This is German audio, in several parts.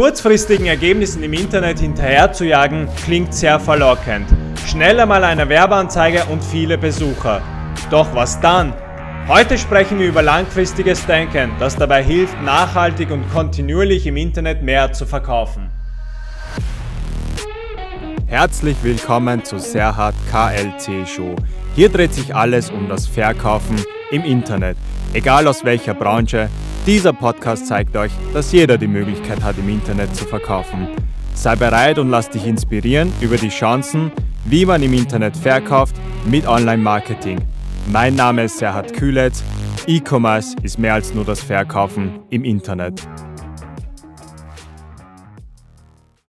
Kurzfristigen Ergebnissen im Internet hinterherzujagen klingt sehr verlockend. Schnell einmal eine Werbeanzeige und viele Besucher. Doch was dann? Heute sprechen wir über langfristiges Denken, das dabei hilft, nachhaltig und kontinuierlich im Internet mehr zu verkaufen. Herzlich willkommen zu Serhat KLC Show. Hier dreht sich alles um das Verkaufen im Internet, egal aus welcher Branche, dieser Podcast zeigt euch, dass jeder die Möglichkeit hat, im Internet zu verkaufen. Sei bereit und lass dich inspirieren über die Chancen, wie man im Internet verkauft mit Online-Marketing. Mein Name ist Serhat Kühletz. E-Commerce ist mehr als nur das Verkaufen im Internet.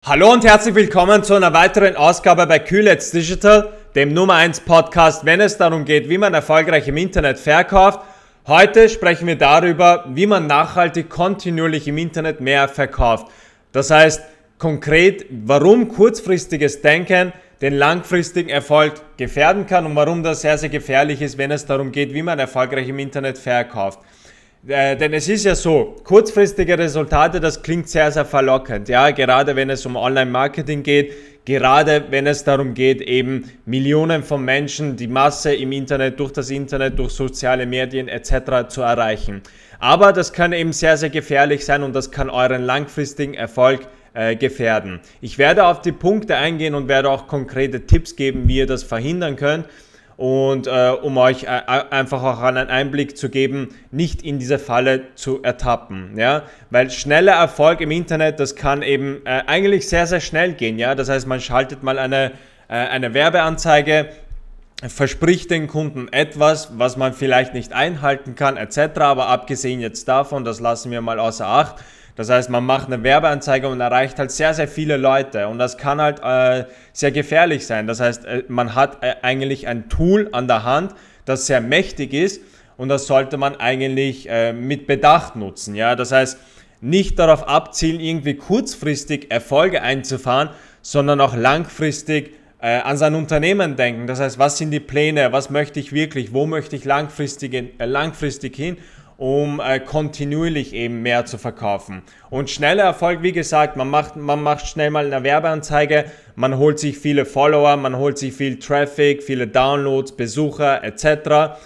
Hallo und herzlich willkommen zu einer weiteren Ausgabe bei Kühletz Digital, dem Nummer 1 Podcast, wenn es darum geht, wie man erfolgreich im Internet verkauft Heute sprechen wir darüber, wie man nachhaltig kontinuierlich im Internet mehr verkauft. Das heißt konkret, warum kurzfristiges Denken den langfristigen Erfolg gefährden kann und warum das sehr, sehr gefährlich ist, wenn es darum geht, wie man erfolgreich im Internet verkauft. Äh, denn es ist ja so, kurzfristige Resultate, das klingt sehr, sehr verlockend. Ja, gerade wenn es um Online-Marketing geht, Gerade wenn es darum geht, eben Millionen von Menschen, die Masse im Internet, durch das Internet, durch soziale Medien etc. zu erreichen. Aber das kann eben sehr, sehr gefährlich sein und das kann euren langfristigen Erfolg äh, gefährden. Ich werde auf die Punkte eingehen und werde auch konkrete Tipps geben, wie ihr das verhindern könnt und äh, um euch äh, einfach auch einen Einblick zu geben, nicht in diese Falle zu ertappen, ja, weil schneller Erfolg im Internet, das kann eben äh, eigentlich sehr, sehr schnell gehen, ja, das heißt, man schaltet mal eine, äh, eine Werbeanzeige, verspricht den Kunden etwas, was man vielleicht nicht einhalten kann, etc., aber abgesehen jetzt davon, das lassen wir mal außer Acht, das heißt, man macht eine Werbeanzeige und erreicht halt sehr, sehr viele Leute und das kann halt äh, sehr gefährlich sein. Das heißt, äh, man hat äh, eigentlich ein Tool an der Hand, das sehr mächtig ist und das sollte man eigentlich äh, mit Bedacht nutzen. Ja? Das heißt, nicht darauf abzielen, irgendwie kurzfristig Erfolge einzufahren, sondern auch langfristig äh, an sein Unternehmen denken. Das heißt, was sind die Pläne, was möchte ich wirklich, wo möchte ich langfristig, äh, langfristig hin um äh, kontinuierlich eben mehr zu verkaufen. Und schneller Erfolg, wie gesagt, man macht, man macht schnell mal eine Werbeanzeige, man holt sich viele Follower, man holt sich viel Traffic, viele Downloads, Besucher etc.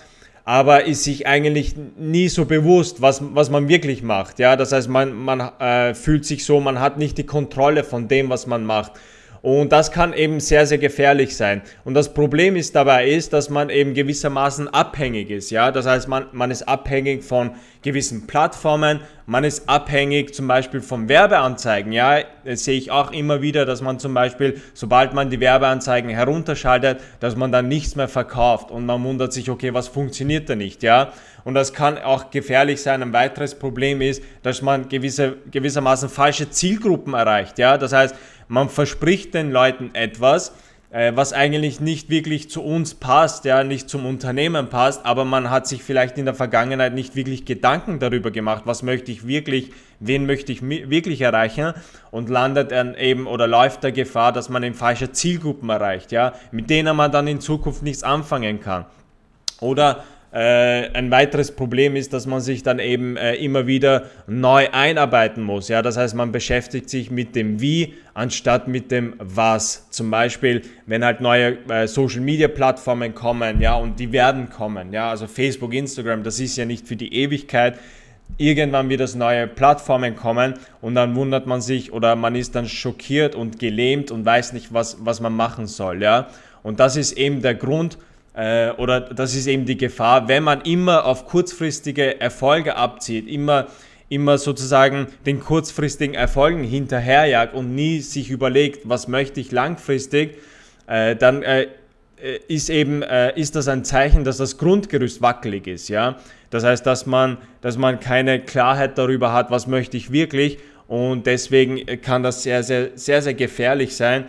Aber ist sich eigentlich nie so bewusst, was, was man wirklich macht. Ja? Das heißt, man, man äh, fühlt sich so, man hat nicht die Kontrolle von dem, was man macht. Und das kann eben sehr, sehr gefährlich sein. Und das Problem ist dabei ist, dass man eben gewissermaßen abhängig ist. Ja? Das heißt, man, man ist abhängig von gewissen Plattformen, man ist abhängig zum Beispiel von Werbeanzeigen. Ja, das sehe ich auch immer wieder, dass man zum Beispiel, sobald man die Werbeanzeigen herunterschaltet, dass man dann nichts mehr verkauft und man wundert sich, okay, was funktioniert da nicht? Ja, und das kann auch gefährlich sein. Ein weiteres Problem ist, dass man gewisse, gewissermaßen falsche Zielgruppen erreicht. Ja, das heißt, man verspricht den Leuten etwas, äh, was eigentlich nicht wirklich zu uns passt, ja, nicht zum Unternehmen passt, aber man hat sich vielleicht in der Vergangenheit nicht wirklich Gedanken darüber gemacht, was möchte ich wirklich, wen möchte ich wirklich erreichen und landet dann eben oder läuft der Gefahr, dass man in falsche Zielgruppen erreicht, ja, mit denen man dann in Zukunft nichts anfangen kann. Oder äh, ein weiteres Problem ist, dass man sich dann eben äh, immer wieder neu einarbeiten muss. Ja? Das heißt, man beschäftigt sich mit dem Wie anstatt mit dem Was. Zum Beispiel, wenn halt neue äh, Social Media Plattformen kommen, ja, und die werden kommen, ja, also Facebook, Instagram, das ist ja nicht für die Ewigkeit. Irgendwann wird das neue Plattformen kommen und dann wundert man sich oder man ist dann schockiert und gelähmt und weiß nicht, was, was man machen soll. Ja? Und das ist eben der Grund, äh, oder das ist eben die Gefahr, wenn man immer auf kurzfristige Erfolge abzieht, immer, immer sozusagen den kurzfristigen Erfolgen hinterherjagt und nie sich überlegt, was möchte ich langfristig, äh, dann äh, äh ist eben äh, ist das ein Zeichen, dass das Grundgerüst wackelig ist, ja. Das heißt, dass man, dass man keine Klarheit darüber hat, was möchte ich wirklich und deswegen kann das sehr, sehr, sehr, sehr gefährlich sein,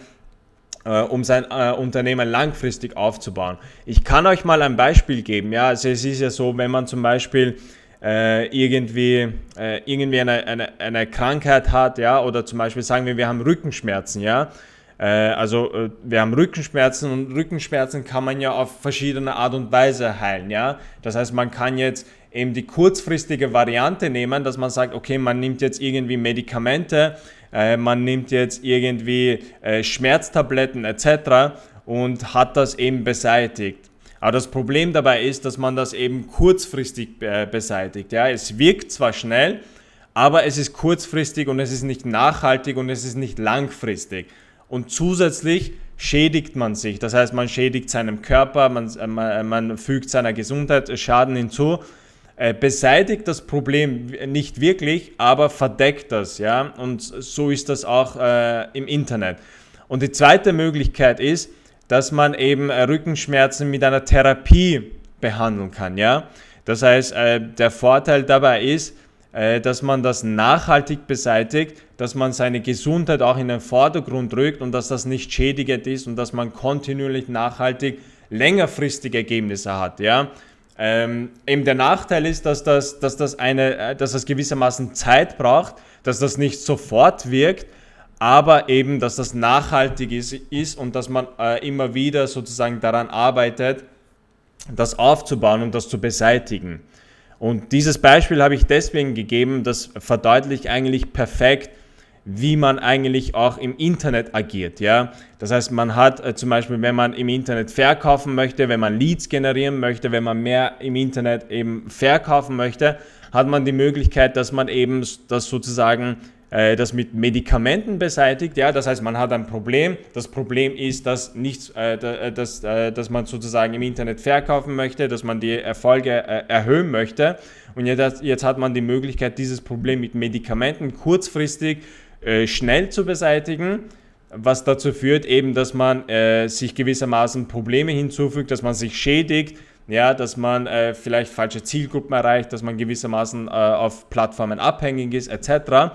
äh, um sein äh, Unternehmen langfristig aufzubauen. Ich kann euch mal ein Beispiel geben. Ja, also es ist ja so, wenn man zum Beispiel äh, irgendwie, äh, irgendwie eine, eine, eine Krankheit hat, ja, oder zum Beispiel sagen wir, wir haben Rückenschmerzen, ja, äh, also äh, wir haben Rückenschmerzen und Rückenschmerzen kann man ja auf verschiedene Art und Weise heilen, ja. Das heißt, man kann jetzt eben die kurzfristige Variante nehmen, dass man sagt, okay, man nimmt jetzt irgendwie Medikamente, äh, man nimmt jetzt irgendwie äh, Schmerztabletten etc. und hat das eben beseitigt. Aber das Problem dabei ist, dass man das eben kurzfristig äh, beseitigt. Ja, es wirkt zwar schnell, aber es ist kurzfristig und es ist nicht nachhaltig und es ist nicht langfristig. Und zusätzlich schädigt man sich. Das heißt, man schädigt seinem Körper, man, man, man fügt seiner Gesundheit Schaden hinzu äh, beseitigt das Problem nicht wirklich, aber verdeckt das, ja. Und so ist das auch äh, im Internet. Und die zweite Möglichkeit ist, dass man eben äh, Rückenschmerzen mit einer Therapie behandeln kann, ja. Das heißt, äh, der Vorteil dabei ist, äh, dass man das nachhaltig beseitigt, dass man seine Gesundheit auch in den Vordergrund rückt und dass das nicht schädigend ist und dass man kontinuierlich nachhaltig längerfristige Ergebnisse hat, ja. Ähm, eben der Nachteil ist, dass das, dass, das eine, äh, dass das gewissermaßen Zeit braucht, dass das nicht sofort wirkt, aber eben, dass das nachhaltig ist, ist und dass man äh, immer wieder sozusagen daran arbeitet, das aufzubauen und das zu beseitigen. Und dieses Beispiel habe ich deswegen gegeben, das verdeutlicht eigentlich perfekt, wie man eigentlich auch im Internet agiert. Ja? Das heißt, man hat äh, zum Beispiel, wenn man im Internet verkaufen möchte, wenn man Leads generieren möchte, wenn man mehr im Internet eben verkaufen möchte, hat man die Möglichkeit, dass man eben das sozusagen äh, das mit Medikamenten beseitigt. Ja? Das heißt, man hat ein Problem. Das Problem ist, dass, nichts, äh, äh dass, äh, dass man sozusagen im Internet verkaufen möchte, dass man die Erfolge äh, erhöhen möchte. Und jetzt, jetzt hat man die Möglichkeit, dieses Problem mit Medikamenten kurzfristig äh, schnell zu beseitigen, was dazu führt eben, dass man äh, sich gewissermaßen Probleme hinzufügt, dass man sich schädigt, ja, dass man äh, vielleicht falsche Zielgruppen erreicht, dass man gewissermaßen äh, auf Plattformen abhängig ist, etc.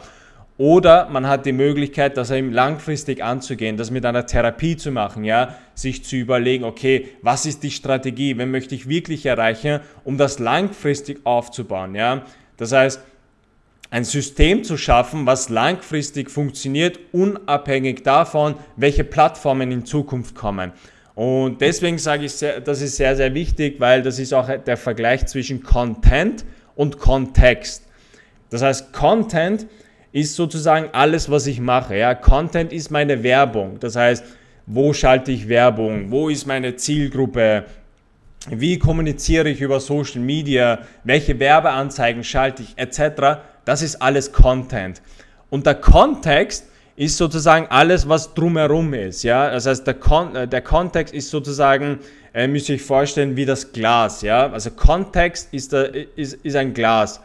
Oder man hat die Möglichkeit, das eben langfristig anzugehen, das mit einer Therapie zu machen, ja, sich zu überlegen, okay, was ist die Strategie, wen möchte ich wirklich erreichen, um das langfristig aufzubauen, ja. Das heißt, ein System zu schaffen, was langfristig funktioniert, unabhängig davon, welche Plattformen in Zukunft kommen. Und deswegen sage ich, das ist sehr, sehr wichtig, weil das ist auch der Vergleich zwischen Content und Kontext. Das heißt, Content ist sozusagen alles, was ich mache. Ja? Content ist meine Werbung. Das heißt, wo schalte ich Werbung? Wo ist meine Zielgruppe? Wie kommuniziere ich über Social Media? Welche Werbeanzeigen schalte ich? Etc. Das ist alles Content. Und der Kontext ist sozusagen alles, was drumherum ist. Ja? Das heißt, der, Kon äh, der Kontext ist sozusagen, äh, müsst ihr euch vorstellen, wie das Glas. Ja? Also Kontext ist, der, ist, ist ein Glas.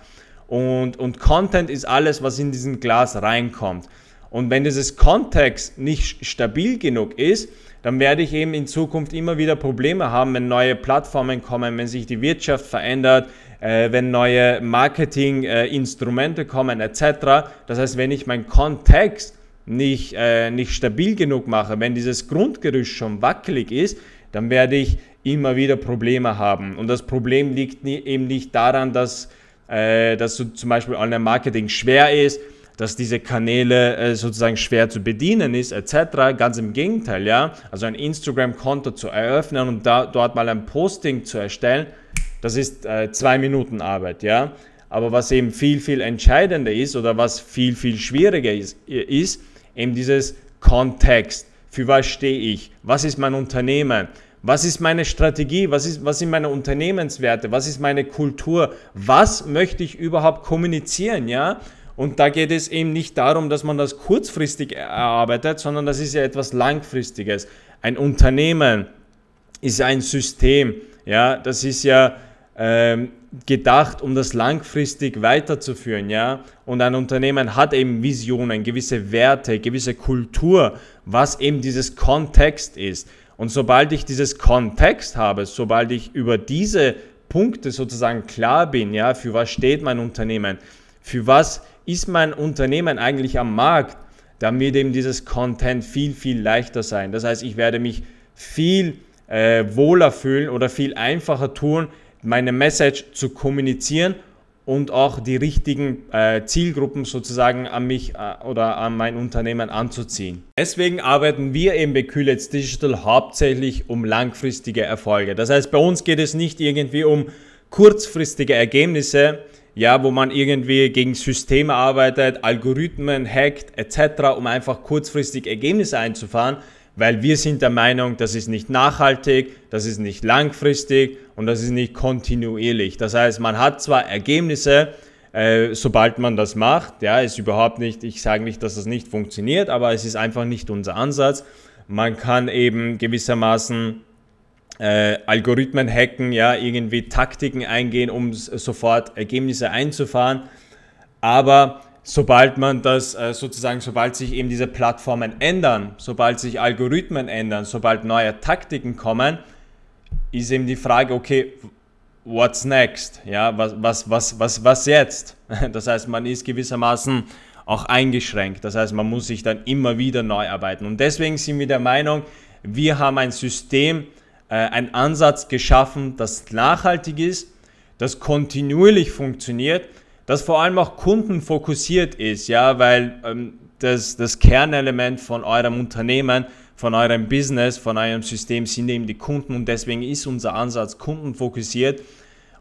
Und, und Content ist alles, was in diesen Glas reinkommt. Und wenn dieses Kontext nicht stabil genug ist, dann werde ich eben in Zukunft immer wieder Probleme haben, wenn neue Plattformen kommen, wenn sich die Wirtschaft verändert, äh, wenn neue Marketinginstrumente äh, kommen etc. Das heißt, wenn ich meinen Kontext nicht, äh, nicht stabil genug mache, wenn dieses Grundgerüst schon wackelig ist, dann werde ich immer wieder Probleme haben. Und das Problem liegt nie, eben nicht daran, dass, äh, dass so zum Beispiel Online-Marketing schwer ist, dass diese Kanäle äh, sozusagen schwer zu bedienen ist, etc. Ganz im Gegenteil, ja. Also ein Instagram-Konto zu eröffnen und da, dort mal ein Posting zu erstellen, das ist äh, zwei Minuten Arbeit, ja. Aber was eben viel, viel entscheidender ist oder was viel, viel schwieriger ist, ist eben dieses Kontext. Für was stehe ich? Was ist mein Unternehmen? Was ist meine Strategie? Was, ist, was sind meine Unternehmenswerte? Was ist meine Kultur? Was möchte ich überhaupt kommunizieren? Ja? Und da geht es eben nicht darum, dass man das kurzfristig erarbeitet, sondern das ist ja etwas Langfristiges. Ein Unternehmen ist ein System. Ja? Das ist ja ähm, gedacht, um das langfristig weiterzuführen, ja. Und ein Unternehmen hat eben Visionen, gewisse Werte, gewisse Kultur, was eben dieses Kontext ist. Und sobald ich dieses Kontext habe, sobald ich über diese Punkte sozusagen klar bin, ja, für was steht mein Unternehmen, für was ist mein Unternehmen eigentlich am Markt, dann wird eben dieses Content viel, viel leichter sein. Das heißt, ich werde mich viel äh, wohler fühlen oder viel einfacher tun, meine Message zu kommunizieren und auch die richtigen äh, Zielgruppen sozusagen an mich äh, oder an mein Unternehmen anzuziehen. Deswegen arbeiten wir eben bei Kühlets Digital hauptsächlich um langfristige Erfolge. Das heißt, bei uns geht es nicht irgendwie um kurzfristige Ergebnisse, ja, wo man irgendwie gegen Systeme arbeitet, Algorithmen hackt etc., um einfach kurzfristig Ergebnisse einzufahren, weil wir sind der Meinung, das ist nicht nachhaltig, das ist nicht langfristig und das ist nicht kontinuierlich. Das heißt, man hat zwar Ergebnisse, äh, sobald man das macht, ja, ist überhaupt nicht, ich sage nicht, dass das nicht funktioniert, aber es ist einfach nicht unser Ansatz. Man kann eben gewissermaßen äh, Algorithmen hacken, ja, irgendwie Taktiken eingehen, um sofort Ergebnisse einzufahren. Aber sobald man das äh, sozusagen, sobald sich eben diese Plattformen ändern, sobald sich Algorithmen ändern, sobald neue Taktiken kommen, ist eben die Frage, okay, what's next? Ja, was, was, was, was, was jetzt? Das heißt, man ist gewissermaßen auch eingeschränkt. Das heißt, man muss sich dann immer wieder neu arbeiten. Und deswegen sind wir der Meinung, wir haben ein System, äh, einen Ansatz geschaffen, das nachhaltig ist, das kontinuierlich funktioniert, das vor allem auch kundenfokussiert ist, ja, weil ähm, das, das Kernelement von eurem Unternehmen, von eurem Business, von eurem System sind eben die Kunden und deswegen ist unser Ansatz kundenfokussiert.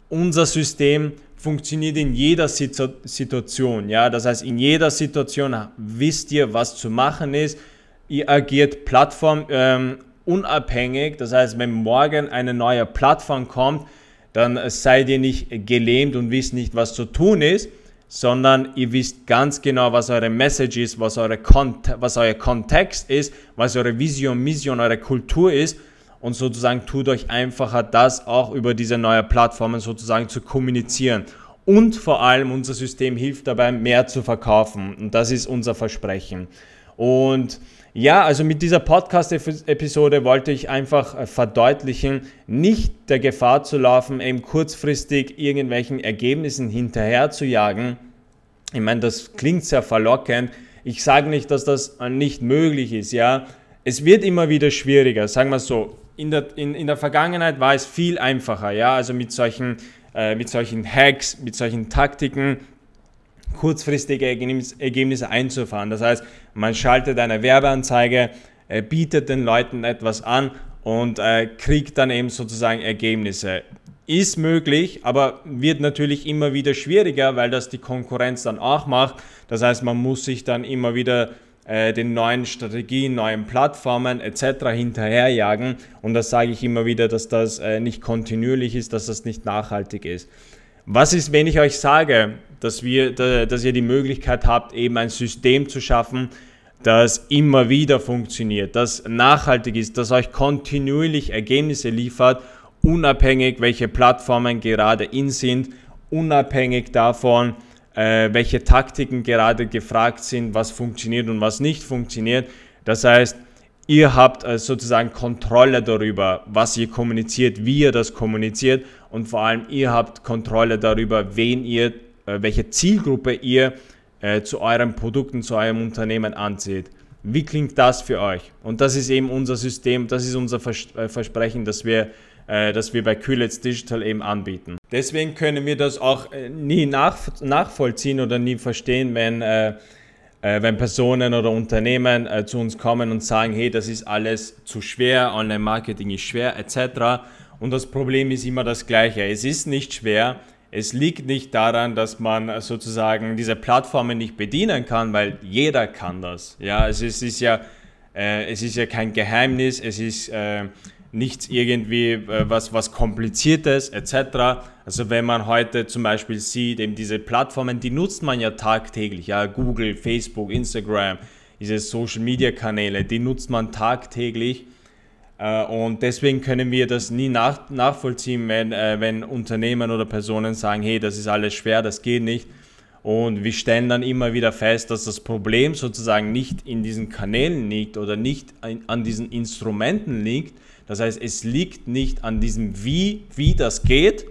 Unser System funktioniert in jeder Situation, ja, das heißt in jeder Situation wisst ihr, was zu machen ist. Ihr agiert Plattform ähm. Das heißt, wenn morgen eine neue Plattform kommt, dann seid ihr nicht gelähmt und wisst nicht, was zu tun ist, sondern ihr wisst ganz genau, was eure Message ist, was, eure Kont was euer Kontext ist, was eure Vision, Mission, eure Kultur ist und sozusagen tut euch einfacher, das auch über diese neue Plattformen sozusagen zu kommunizieren. Und vor allem unser System hilft dabei, mehr zu verkaufen. Und das ist unser Versprechen. Und ja, also mit dieser Podcast-Episode wollte ich einfach äh, verdeutlichen, nicht der Gefahr zu laufen, eben kurzfristig irgendwelchen Ergebnissen hinterher zu jagen. Ich meine, das klingt sehr verlockend. Ich sage nicht, dass das äh, nicht möglich ist, ja. Es wird immer wieder schwieriger, sagen wir so. In der, in, in der Vergangenheit war es viel einfacher, ja, also mit solchen, äh, mit solchen Hacks, mit solchen Taktiken, kurzfristige Ergebnisse einzufahren. Das heißt, man schaltet eine Werbeanzeige, äh, bietet den Leuten etwas an und äh, kriegt dann eben sozusagen Ergebnisse. Ist möglich, aber wird natürlich immer wieder schwieriger, weil das die Konkurrenz dann auch macht. Das heißt, man muss sich dann immer wieder äh, den neuen Strategien, neuen Plattformen etc. hinterherjagen. Und das sage ich immer wieder, dass das nicht kontinuierlich ist, dass das nicht nachhaltig ist. Was ist, wenn ich euch sage, dass, wir, dass ihr die Möglichkeit habt, eben ein System zu schaffen, das immer wieder funktioniert, das nachhaltig ist, das euch kontinuierlich Ergebnisse liefert, unabhängig welche Plattformen gerade in sind, unabhängig davon, äh, welche Taktiken gerade gefragt sind, was funktioniert und was nicht funktioniert. Das heißt, ihr habt äh, sozusagen Kontrolle darüber, was ihr kommuniziert, wie ihr das kommuniziert und vor allem ihr habt Kontrolle darüber, wen ihr äh, welche Zielgruppe ihr äh, zu euren Produkten, zu eurem Unternehmen anzieht. Wie klingt das für euch? Und das ist eben unser System, das ist unser äh, Versprechen, das wir, das wir bei Kühlitz Digital eben anbieten. Deswegen können wir das auch nie nachvollziehen oder nie verstehen, wenn, wenn Personen oder Unternehmen zu uns kommen und sagen, hey, das ist alles zu schwer, Online-Marketing ist schwer, etc. Und das Problem ist immer das gleiche. Es ist nicht schwer, es liegt nicht daran, dass man sozusagen diese Plattformen nicht bedienen kann, weil jeder kann das. Ja, es ist, ist ja, äh, es ist ja kein Geheimnis, es ist äh, nichts irgendwie äh, was, was kompliziertes etc. Also wenn man heute zum Beispiel sieht, eben diese Plattformen, die nutzt man ja tagtäglich. Ja, Google, Facebook, Instagram, diese Social Media Kanäle, die nutzt man tagtäglich. Äh, und deswegen können wir das nie nach, nachvollziehen, wenn, äh, wenn Unternehmen oder Personen sagen, hey, das ist alles schwer, das geht nicht. Und wir stellen dann immer wieder fest, dass das Problem sozusagen nicht in diesen Kanälen liegt oder nicht an diesen Instrumenten liegt. Das heißt, es liegt nicht an diesem Wie, wie das geht,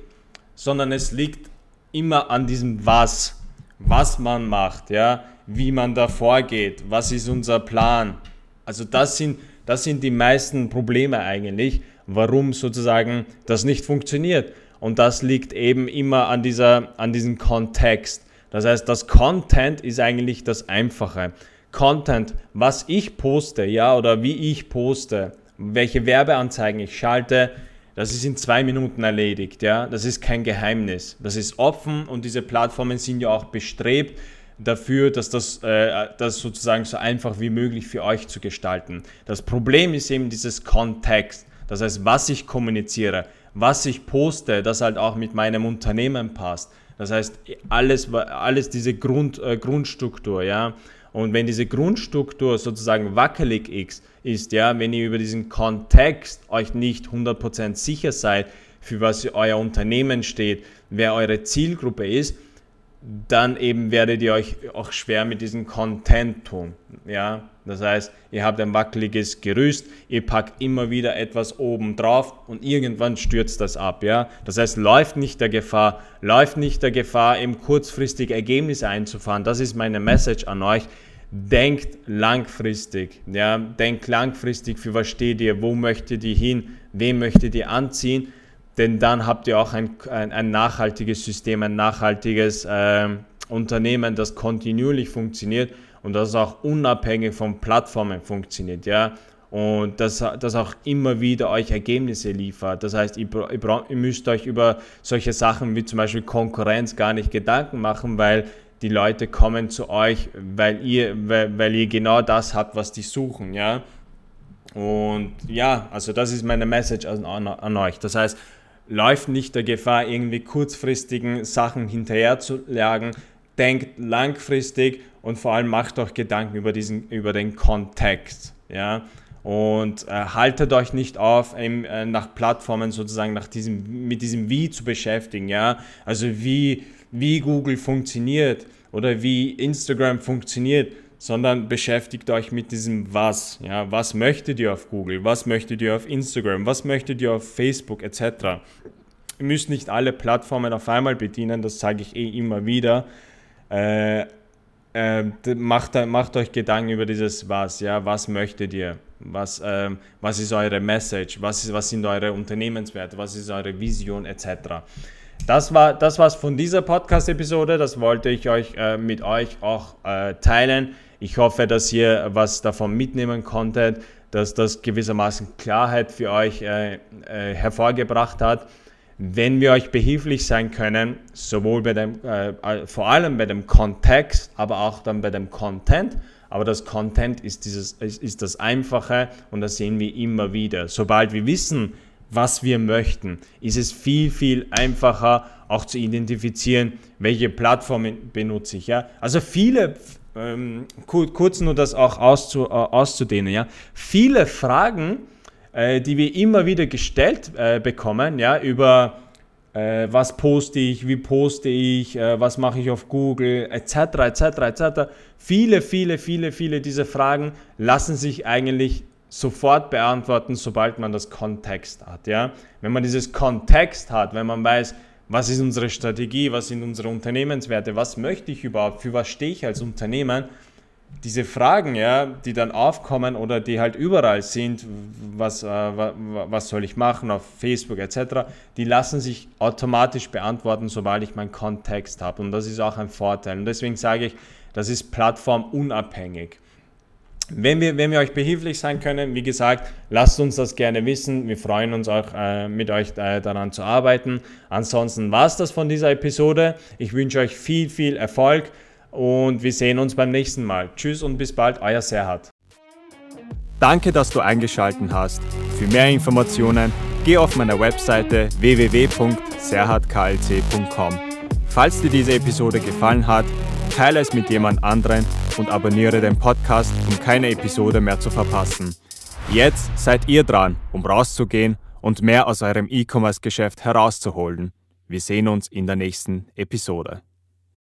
sondern es liegt immer an diesem Was, was man macht, ja, wie man da vorgeht, was ist unser Plan. Also das sind das sind die meisten Probleme eigentlich, warum sozusagen das nicht funktioniert. Und das liegt eben immer an, dieser, an diesem Kontext. Das heißt, das Content ist eigentlich das Einfache. Content, was ich poste, ja, oder wie ich poste, welche Werbeanzeigen ich schalte, das ist in zwei Minuten erledigt. Ja? Das ist kein Geheimnis. Das ist offen und diese Plattformen sind ja auch bestrebt, dafür, dass das, äh, das sozusagen so einfach wie möglich für euch zu gestalten. Das Problem ist eben dieses Kontext. Das heißt, was ich kommuniziere, was ich poste, das halt auch mit meinem Unternehmen passt. Das heißt, alles, alles diese Grund, äh, Grundstruktur, ja. Und wenn diese Grundstruktur sozusagen wackelig ist, ja, wenn ihr über diesen Kontext euch nicht 100% sicher seid, für was euer Unternehmen steht, wer eure Zielgruppe ist, dann eben werdet ihr euch auch schwer mit diesem Content tun. Ja? Das heißt, ihr habt ein wackeliges Gerüst, ihr packt immer wieder etwas oben drauf und irgendwann stürzt das ab. Ja? Das heißt, läuft nicht der Gefahr, läuft nicht der Gefahr, eben kurzfristig Ergebnisse einzufahren. Das ist meine Message an euch. Denkt langfristig. Ja? Denkt langfristig, für was steht ihr, wo möchtet ihr hin, wem möchtet ihr anziehen denn dann habt ihr auch ein, ein, ein nachhaltiges System, ein nachhaltiges äh, Unternehmen, das kontinuierlich funktioniert und das auch unabhängig von Plattformen funktioniert, ja. Und das, das auch immer wieder euch Ergebnisse liefert. Das heißt, ihr, ihr, müsst euch über solche Sachen wie zum Beispiel Konkurrenz gar nicht Gedanken machen, weil die Leute kommen zu euch, weil ihr, weil, weil ihr genau das habt, was die suchen, ja. Und ja, also das ist meine Message an, an, an euch. Das heißt, läuft nicht der Gefahr, irgendwie kurzfristigen Sachen hinterher zu jagen. Denkt langfristig und vor allem macht euch Gedanken über, diesen, über den Kontext. Ja? Und äh, haltet euch nicht auf, ähm, äh, nach Plattformen sozusagen nach diesem, mit diesem Wie zu beschäftigen. Ja? Also wie, wie Google funktioniert oder wie Instagram funktioniert sondern beschäftigt euch mit diesem Was. Ja, was möchtet ihr auf Google? Was möchtet ihr auf Instagram? Was möchtet ihr auf Facebook etc.? Ihr müsst nicht alle Plattformen auf einmal bedienen, das sage ich eh immer wieder. Äh, äh, macht, macht, euch Gedanken über dieses Was. Ja, was möchtet ihr? Was, äh, was ist eure Message? Was, ist, was sind eure Unternehmenswerte? Was ist eure Vision etc.? Das war das war's von dieser Podcast-Episode. Das wollte ich euch äh, mit euch auch äh, teilen. Ich hoffe, dass ihr was davon mitnehmen konntet, dass das gewissermaßen Klarheit für euch äh, äh, hervorgebracht hat. Wenn wir euch behilflich sein können, sowohl bei dem, äh, vor allem bei dem Kontext, aber auch dann bei dem Content, aber das Content ist, dieses, ist, ist das Einfache und das sehen wir immer wieder. Sobald wir wissen, was wir möchten, ist es viel, viel einfacher auch zu identifizieren, welche Plattformen benutze ich. Ja? Also viele ähm, kurz nur das auch auszu, äh, auszudehnen. Ja? Viele Fragen, äh, die wir immer wieder gestellt äh, bekommen, ja, über äh, was poste ich, wie poste ich, äh, was mache ich auf Google, etc., etc., etc. Viele, viele, viele, viele dieser Fragen lassen sich eigentlich sofort beantworten, sobald man das Kontext hat. Ja? Wenn man dieses Kontext hat, wenn man weiß, was ist unsere Strategie, was sind unsere Unternehmenswerte, was möchte ich überhaupt, für was stehe ich als Unternehmen, diese Fragen, ja, die dann aufkommen oder die halt überall sind, was, äh, was soll ich machen auf Facebook etc., die lassen sich automatisch beantworten, sobald ich meinen Kontext habe. Und das ist auch ein Vorteil. Und deswegen sage ich, das ist plattformunabhängig. Wenn wir, wenn wir euch behilflich sein können, wie gesagt, lasst uns das gerne wissen. Wir freuen uns auch äh, mit euch äh, daran zu arbeiten. Ansonsten war es das von dieser Episode. Ich wünsche euch viel, viel Erfolg und wir sehen uns beim nächsten Mal. Tschüss und bis bald, euer Serhat. Danke, dass du eingeschaltet hast. Für mehr Informationen geh auf meiner Webseite www.serhatklc.com. Falls dir diese Episode gefallen hat, teile es mit jemand anderen und abonniere den Podcast, um keine Episode mehr zu verpassen. Jetzt seid ihr dran, um rauszugehen und mehr aus eurem E-Commerce-Geschäft herauszuholen. Wir sehen uns in der nächsten Episode.